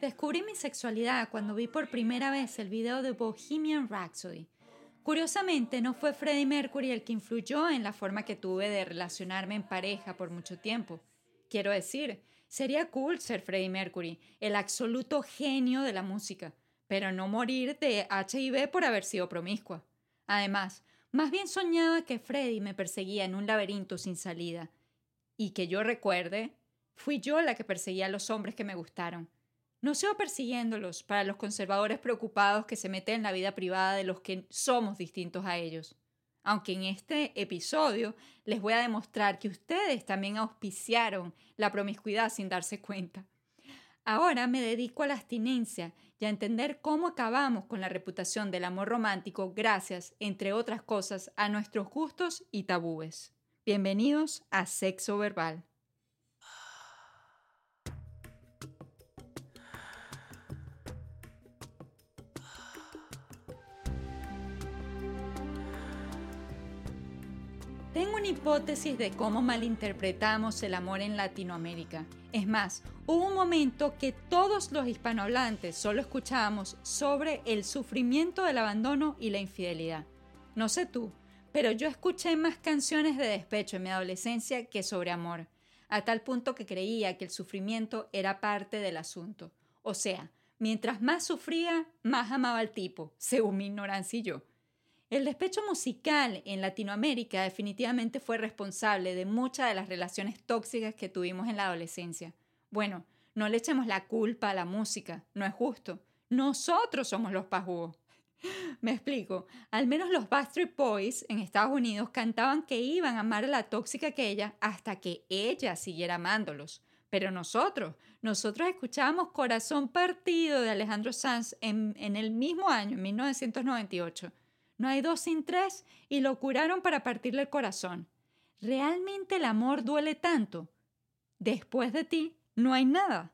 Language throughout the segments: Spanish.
Descubrí mi sexualidad cuando vi por primera vez el video de Bohemian Rhapsody. Curiosamente, no fue Freddie Mercury el que influyó en la forma que tuve de relacionarme en pareja por mucho tiempo. Quiero decir, sería cool ser Freddie Mercury, el absoluto genio de la música, pero no morir de HIV por haber sido promiscua. Además, más bien soñaba que Freddie me perseguía en un laberinto sin salida. Y que yo recuerde, fui yo la que perseguía a los hombres que me gustaron. No sigo persiguiéndolos para los conservadores preocupados que se meten en la vida privada de los que somos distintos a ellos. Aunque en este episodio les voy a demostrar que ustedes también auspiciaron la promiscuidad sin darse cuenta. Ahora me dedico a la abstinencia y a entender cómo acabamos con la reputación del amor romántico gracias, entre otras cosas, a nuestros gustos y tabúes. Bienvenidos a Sexo Verbal. Tengo una hipótesis de cómo malinterpretamos el amor en Latinoamérica. Es más, hubo un momento que todos los hispanohablantes solo escuchábamos sobre el sufrimiento del abandono y la infidelidad. No sé tú, pero yo escuché más canciones de despecho en mi adolescencia que sobre amor, a tal punto que creía que el sufrimiento era parte del asunto. O sea, mientras más sufría, más amaba al tipo, según mi ignorancia. El despecho musical en Latinoamérica definitivamente fue responsable de muchas de las relaciones tóxicas que tuvimos en la adolescencia. Bueno, no le echemos la culpa a la música, no es justo. Nosotros somos los pajugos. Me explico. Al menos los Backstreet Boys en Estados Unidos cantaban que iban a amar a la tóxica que ella hasta que ella siguiera amándolos. Pero nosotros, nosotros escuchábamos Corazón Partido de Alejandro Sanz en, en el mismo año, en 1998. No hay dos sin tres y lo curaron para partirle el corazón. ¿Realmente el amor duele tanto? Después de ti, no hay nada.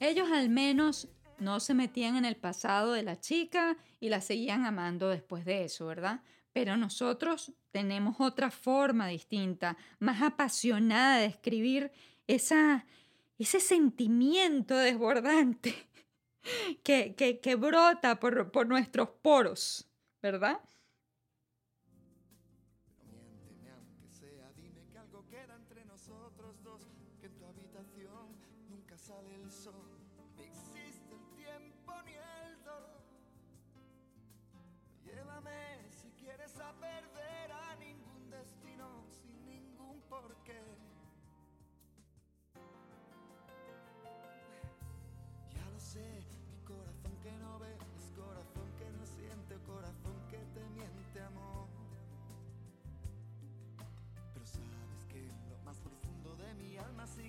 Ellos al menos no se metían en el pasado de la chica y la seguían amando después de eso, ¿verdad? Pero nosotros tenemos otra forma distinta, más apasionada de escribir esa, ese sentimiento desbordante que, que, brota por, por nuestros poros, ¿verdad?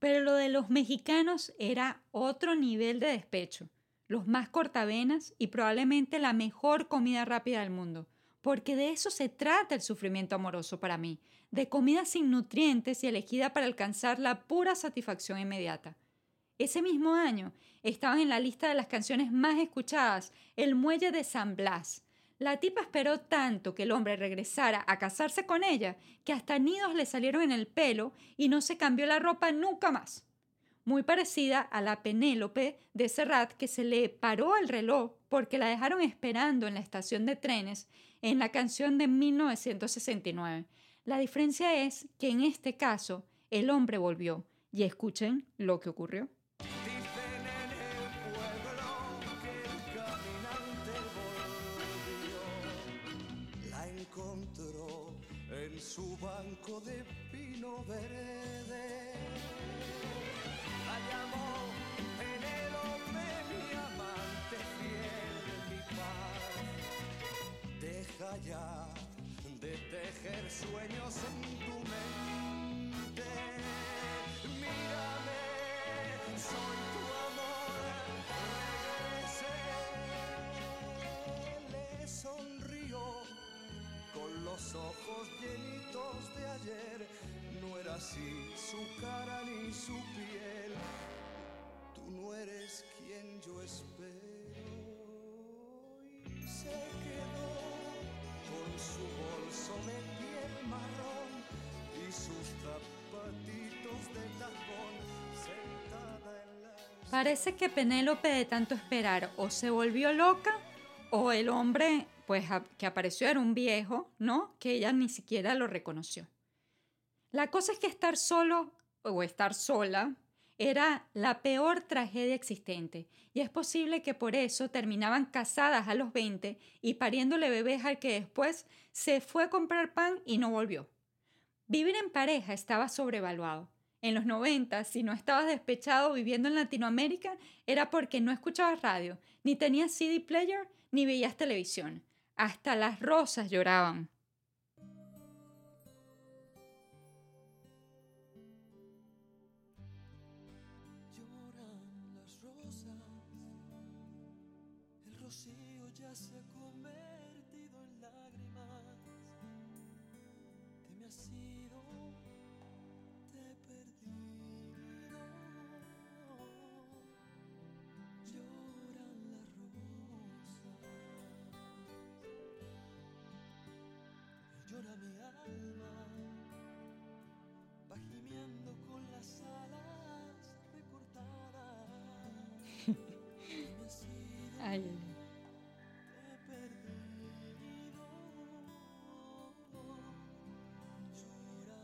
Pero lo de los mexicanos era otro nivel de despecho, los más cortavenas y probablemente la mejor comida rápida del mundo, porque de eso se trata el sufrimiento amoroso para mí, de comida sin nutrientes y elegida para alcanzar la pura satisfacción inmediata. Ese mismo año estaban en la lista de las canciones más escuchadas El Muelle de San Blas. La tipa esperó tanto que el hombre regresara a casarse con ella que hasta nidos le salieron en el pelo y no se cambió la ropa nunca más. Muy parecida a la Penélope de Serrat que se le paró el reloj porque la dejaron esperando en la estación de trenes en la canción de 1969. La diferencia es que en este caso el hombre volvió y escuchen lo que ocurrió. De pino verde. La llamó Penélope, mi amante fiel, mi paz. Deja ya de tejer sueños en tu mente. Mírame, soy tu los ojos llenitos de ayer. No era así su cara ni su piel. Tú no eres quien yo espero. Y se quedó con su bolso de piel marrón y sus zapatitos de tacón sentada en la Parece que Penélope de tanto esperar o se volvió loca o el hombre pues que apareció era un viejo, ¿no? Que ella ni siquiera lo reconoció. La cosa es que estar solo o estar sola era la peor tragedia existente y es posible que por eso terminaban casadas a los 20 y pariéndole bebés al que después se fue a comprar pan y no volvió. Vivir en pareja estaba sobrevaluado. En los 90, si no estabas despechado viviendo en Latinoamérica, era porque no escuchabas radio, ni tenías CD player, ni veías televisión. Hasta las rosas lloraban. Lloran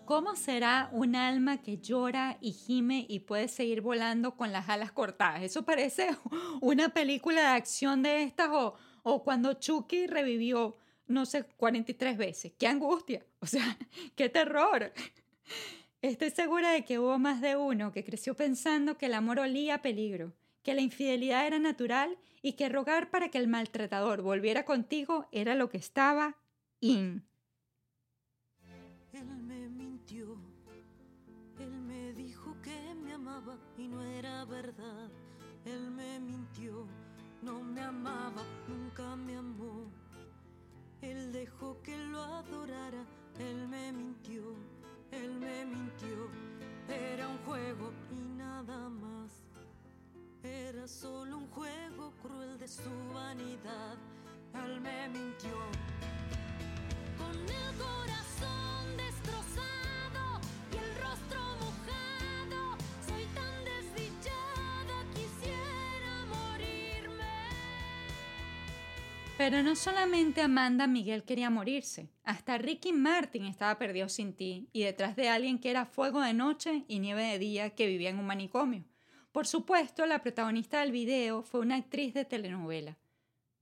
¿Cómo será un alma que llora y gime y puede seguir volando con las alas cortadas? Eso parece una película de acción de estas o, o cuando Chucky revivió, no sé, 43 veces. ¡Qué angustia! O sea, ¡qué terror! Estoy segura de que hubo más de uno que creció pensando que el amor olía a peligro, que la infidelidad era natural y que rogar para que el maltratador volviera contigo era lo que estaba in. No era verdad. Él me mintió, no me amaba, nunca me amó. Él dejó que lo adorara, él me mintió, él me mintió. Era un juego y nada más. Era solo un juego cruel de su vanidad. Él me mintió. Con el corazón Pero no solamente Amanda Miguel quería morirse, hasta Ricky Martin estaba perdido sin ti y detrás de alguien que era fuego de noche y nieve de día que vivía en un manicomio. Por supuesto, la protagonista del video fue una actriz de telenovela.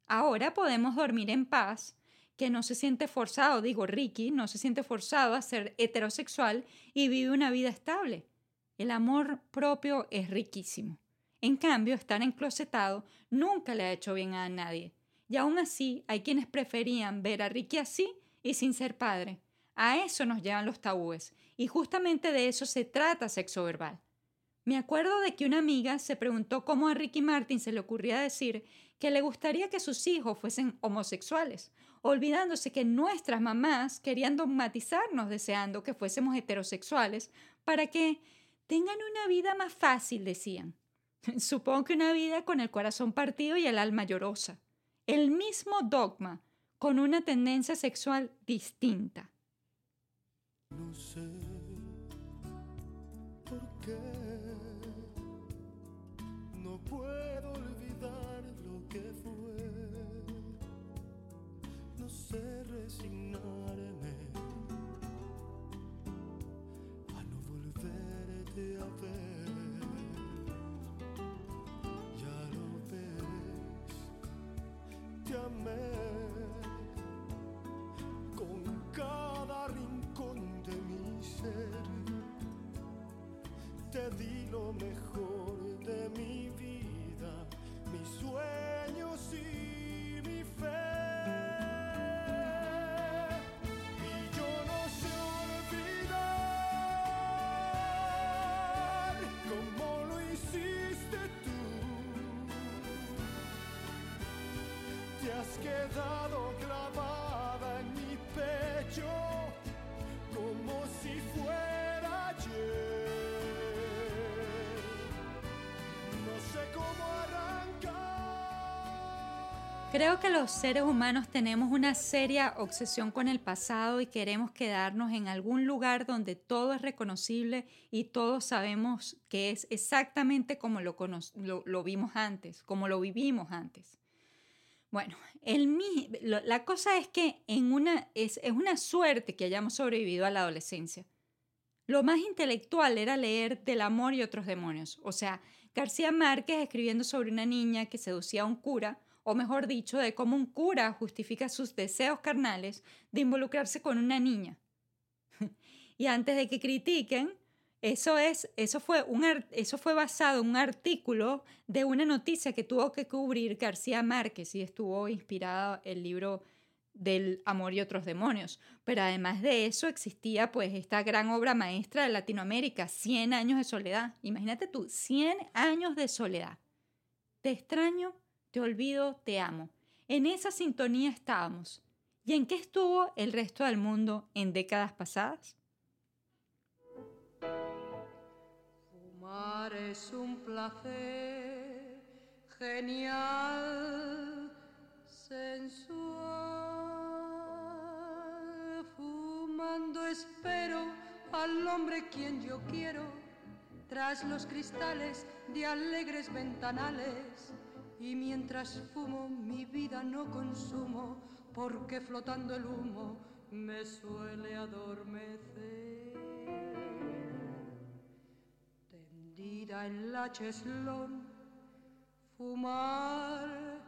Ahora podemos dormir en paz, que no se siente forzado, digo Ricky, no se siente forzado a ser heterosexual y vive una vida estable. El amor propio es riquísimo. En cambio, estar enclosetado nunca le ha hecho bien a nadie. Y aún así, hay quienes preferían ver a Ricky así y sin ser padre. A eso nos llevan los tabúes, y justamente de eso se trata sexo verbal. Me acuerdo de que una amiga se preguntó cómo a Ricky Martin se le ocurría decir que le gustaría que sus hijos fuesen homosexuales, olvidándose que nuestras mamás querían dogmatizarnos deseando que fuésemos heterosexuales para que tengan una vida más fácil, decían. Supongo que una vida con el corazón partido y el alma llorosa. El mismo dogma, con una tendencia sexual distinta. No sé por qué No sé cómo. Creo que los seres humanos tenemos una seria obsesión con el pasado y queremos quedarnos en algún lugar donde todo es reconocible y todos sabemos que es exactamente como lo, lo- lo vimos antes, como lo vivimos antes. Bueno, el la cosa es que en una, es, es una suerte que hayamos sobrevivido a la adolescencia. Lo más intelectual era leer Del amor y otros demonios, o sea, García Márquez escribiendo sobre una niña que seducía a un cura, o mejor dicho, de cómo un cura justifica sus deseos carnales de involucrarse con una niña. y antes de que critiquen, eso, es, eso, fue un, eso fue basado en un artículo de una noticia que tuvo que cubrir García Márquez y estuvo inspirado el libro del amor y otros demonios. Pero además de eso existía pues esta gran obra maestra de Latinoamérica, 100 años de soledad. Imagínate tú, 100 años de soledad. Te extraño, te olvido, te amo. En esa sintonía estábamos. ¿Y en qué estuvo el resto del mundo en décadas pasadas? Fumar es un placer genial, sensual. Fumando espero al hombre quien yo quiero, tras los cristales de alegres ventanales. Y mientras fumo mi vida no consumo, porque flotando el humo me suele adormecer tendida en la cheslón, fumar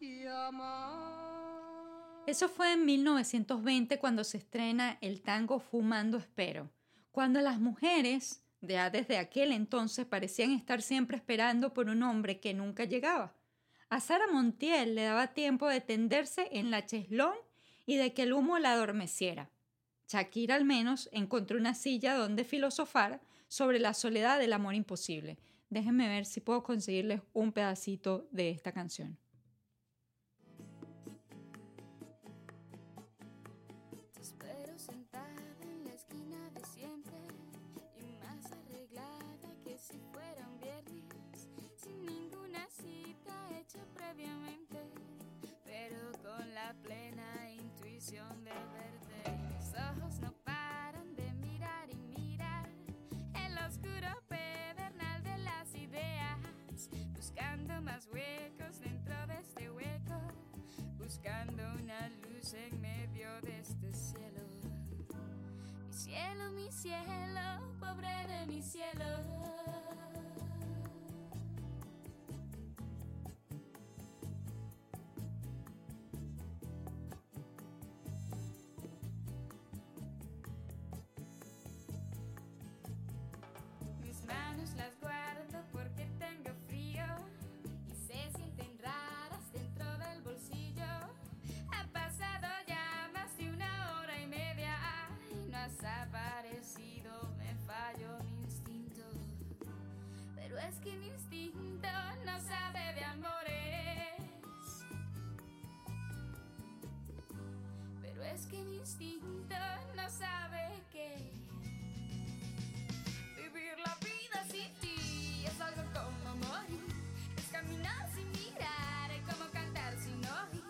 y amar. Eso fue en 1920 cuando se estrena el tango Fumando Espero, cuando las mujeres ya desde aquel entonces parecían estar siempre esperando por un hombre que nunca llegaba. A Sara Montiel le daba tiempo de tenderse en la cheslón y de que el humo la adormeciera. Shakira al menos encontró una silla donde filosofar sobre la soledad del amor imposible. Déjenme ver si puedo conseguirles un pedacito de esta canción. Te espero sentada en la esquina de siempre y más arreglada que si fuera un viernes, sin ninguna cita hecha previamente, pero con la plena intuición de verte. Más huecos dentro de este hueco buscando una luz en medio de este cielo. Mi cielo, mi cielo, pobre de mi cielo. Es que mi instinto no sabe de amores. Pero es que mi instinto no sabe que Vivir la vida sin ti es algo como morir. Es caminar sin mirar, es como cantar sin oír.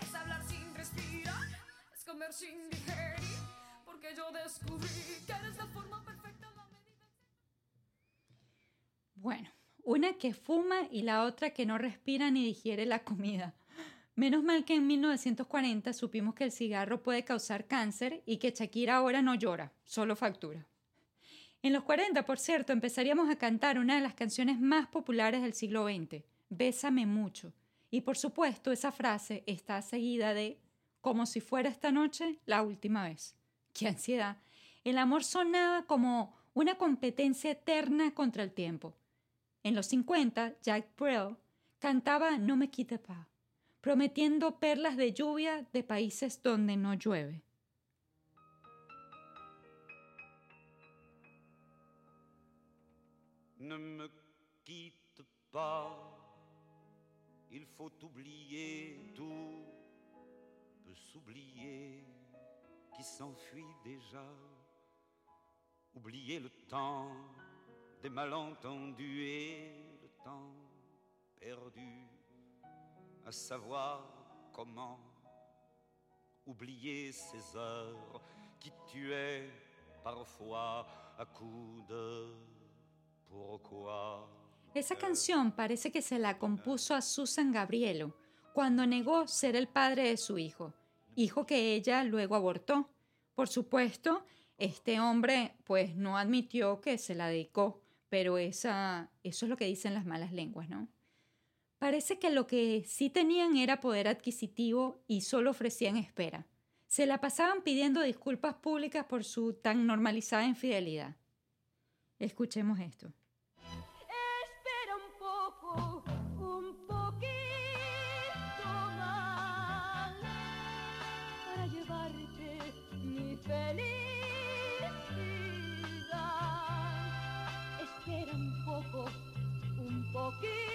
Es hablar sin respirar, es comer sin digerir. Porque yo descubrí que eres la forma Bueno, una que fuma y la otra que no respira ni digiere la comida. Menos mal que en 1940 supimos que el cigarro puede causar cáncer y que Shakira ahora no llora, solo factura. En los 40, por cierto, empezaríamos a cantar una de las canciones más populares del siglo XX, Bésame mucho. Y por supuesto, esa frase está seguida de como si fuera esta noche la última vez. ¡Qué ansiedad! el amor sonaba como una competencia eterna contra el tiempo. En los 50, Jack Brel cantaba No me quite pa, prometiendo perlas de lluvia de países donde no llueve. Ne me quitte pas, il faut oublier tout, peut s'oublier qui s'enfuit déjà, oublier le temps des malentendus et le temps perdu, à savoir comment oublier ces heures qui tuaient parfois à coups de pourquoi. Esa canción parece que se la compuso a Susan Gabrielo cuando negó ser el padre de su hijo, hijo que ella luego abortó. Por supuesto, este hombre pues no admitió que se la dedicó, pero esa, eso es lo que dicen las malas lenguas, ¿no? Parece que lo que sí tenían era poder adquisitivo y solo ofrecían espera. Se la pasaban pidiendo disculpas públicas por su tan normalizada infidelidad. Escuchemos esto. Espera un poco, un poquito para llevarte mi felicidad. Me.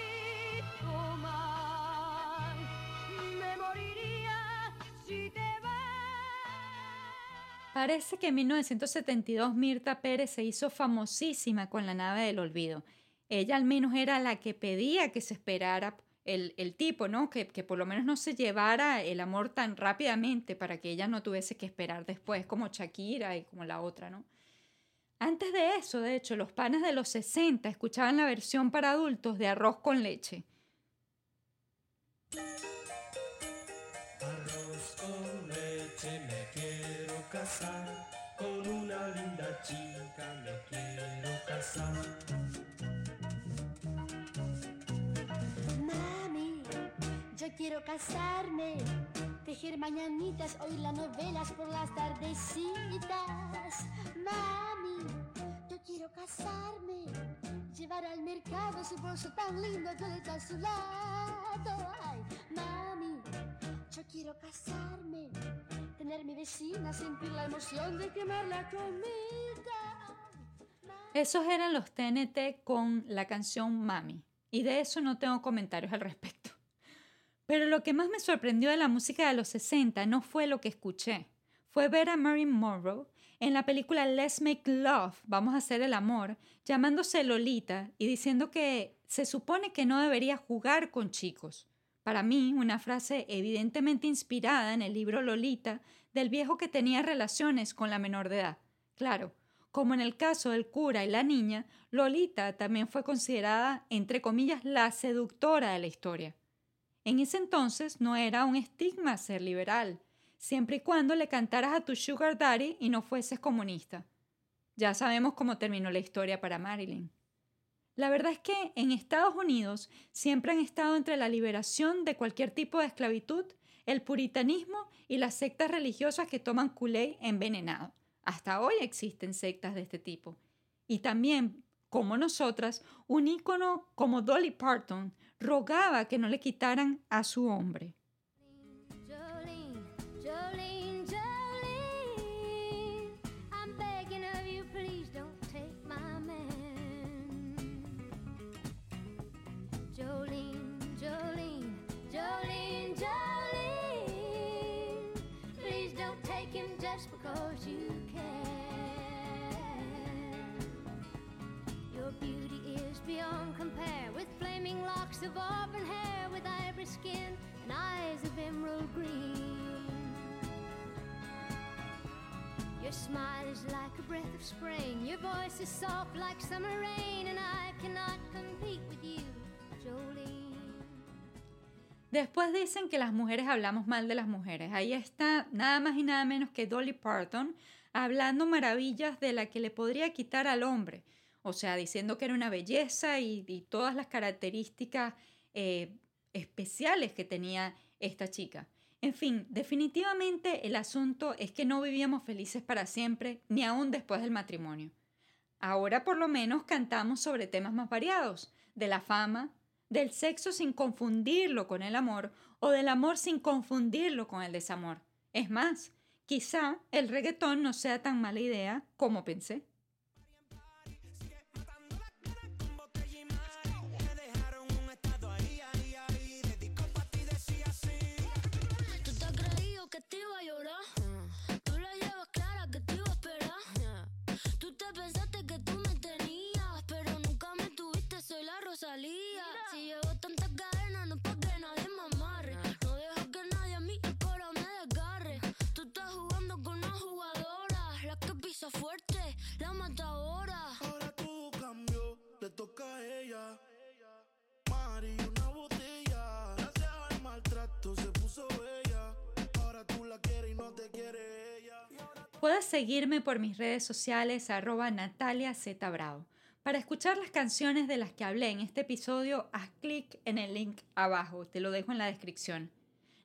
Parece que en 1972 Mirta Pérez se hizo famosísima con la nave del olvido. Ella al menos era la que pedía que se esperara el, el tipo, ¿no? Que, que por lo menos no se llevara el amor tan rápidamente para que ella no tuviese que esperar después, como Shakira y como la otra, ¿no? Antes de eso, de hecho, los panas de los 60 escuchaban la versión para adultos de Arroz con leche. Arroz con leche, me quiero casar. Con una linda chica me quiero casar. Mami, yo quiero casarme, tejer mañanitas, oír las novelas por las tardecitas. Tan lindo le a su lado. Ay, mami, yo quiero casarme, tener mi vecina, sentir la emoción de quemar la comida. Esos eran los TNT con la canción Mami, y de eso no tengo comentarios al respecto. Pero lo que más me sorprendió de la música de los 60 no fue lo que escuché, fue ver a Marilyn Monroe en la película Let's Make Love, Vamos a hacer el amor, llamándose Lolita y diciendo que se supone que no debería jugar con chicos. Para mí, una frase evidentemente inspirada en el libro Lolita del viejo que tenía relaciones con la menor de edad. Claro, como en el caso del cura y la niña, Lolita también fue considerada, entre comillas, la seductora de la historia. En ese entonces no era un estigma ser liberal, siempre y cuando le cantaras a tu sugar daddy y no fueses comunista. Ya sabemos cómo terminó la historia para Marilyn. La verdad es que en Estados Unidos siempre han estado entre la liberación de cualquier tipo de esclavitud, el puritanismo y las sectas religiosas que toman Kool-Aid envenenado. Hasta hoy existen sectas de este tipo. Y también, como nosotras, un ícono como Dolly Parton rogaba que no le quitaran a su hombre. Después dicen que las mujeres hablamos mal de las mujeres. Ahí está nada más y nada menos que Dolly Parton hablando maravillas de la que le podría quitar al hombre. O sea, diciendo que era una belleza y, todas las características eh, especiales que tenía esta chica. En fin, definitivamente el asunto es que no vivíamos felices para siempre, ni aún después del matrimonio. Ahora por lo menos cantamos sobre temas más variados, de la fama, del sexo sin confundirlo con el amor o del amor sin confundirlo con el desamor. Es más, quizá el reggaetón no sea tan mala idea como pensé. a llorar. Tú la llevas clara que te iba a esperar. Tú te pensaste que tú me tenías, pero nunca me tuviste, soy la Rosalía. Si llevo tantas cadenas, no pa' que nadie me amarre. No dejo que nadie a mí el cora me desgarre. Tú estás jugando con una jugadora, la que pisa fuerte, la mata ahora. Ahora tú cambió, le toca a ella. Mari, una botella. Gracias al maltrato se puso bella. Puedes seguirme por mis redes sociales arroba Natalia Bravo. Para escuchar las canciones de las que hablé en este episodio, haz clic en el link abajo, te lo dejo en la descripción.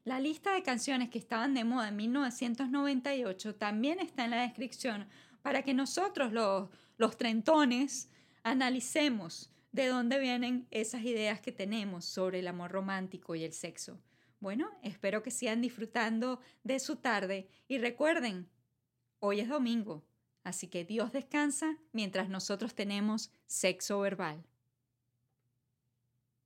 La lista de canciones que estaban de moda en 1998 también está en la descripción para que nosotros los, los trentones analicemos de dónde vienen esas ideas que tenemos sobre el amor romántico y el sexo. Bueno, espero que sigan disfrutando de su tarde y recuerden, Hoy es domingo, así que Dios descansa mientras nosotros tenemos sexo verbal.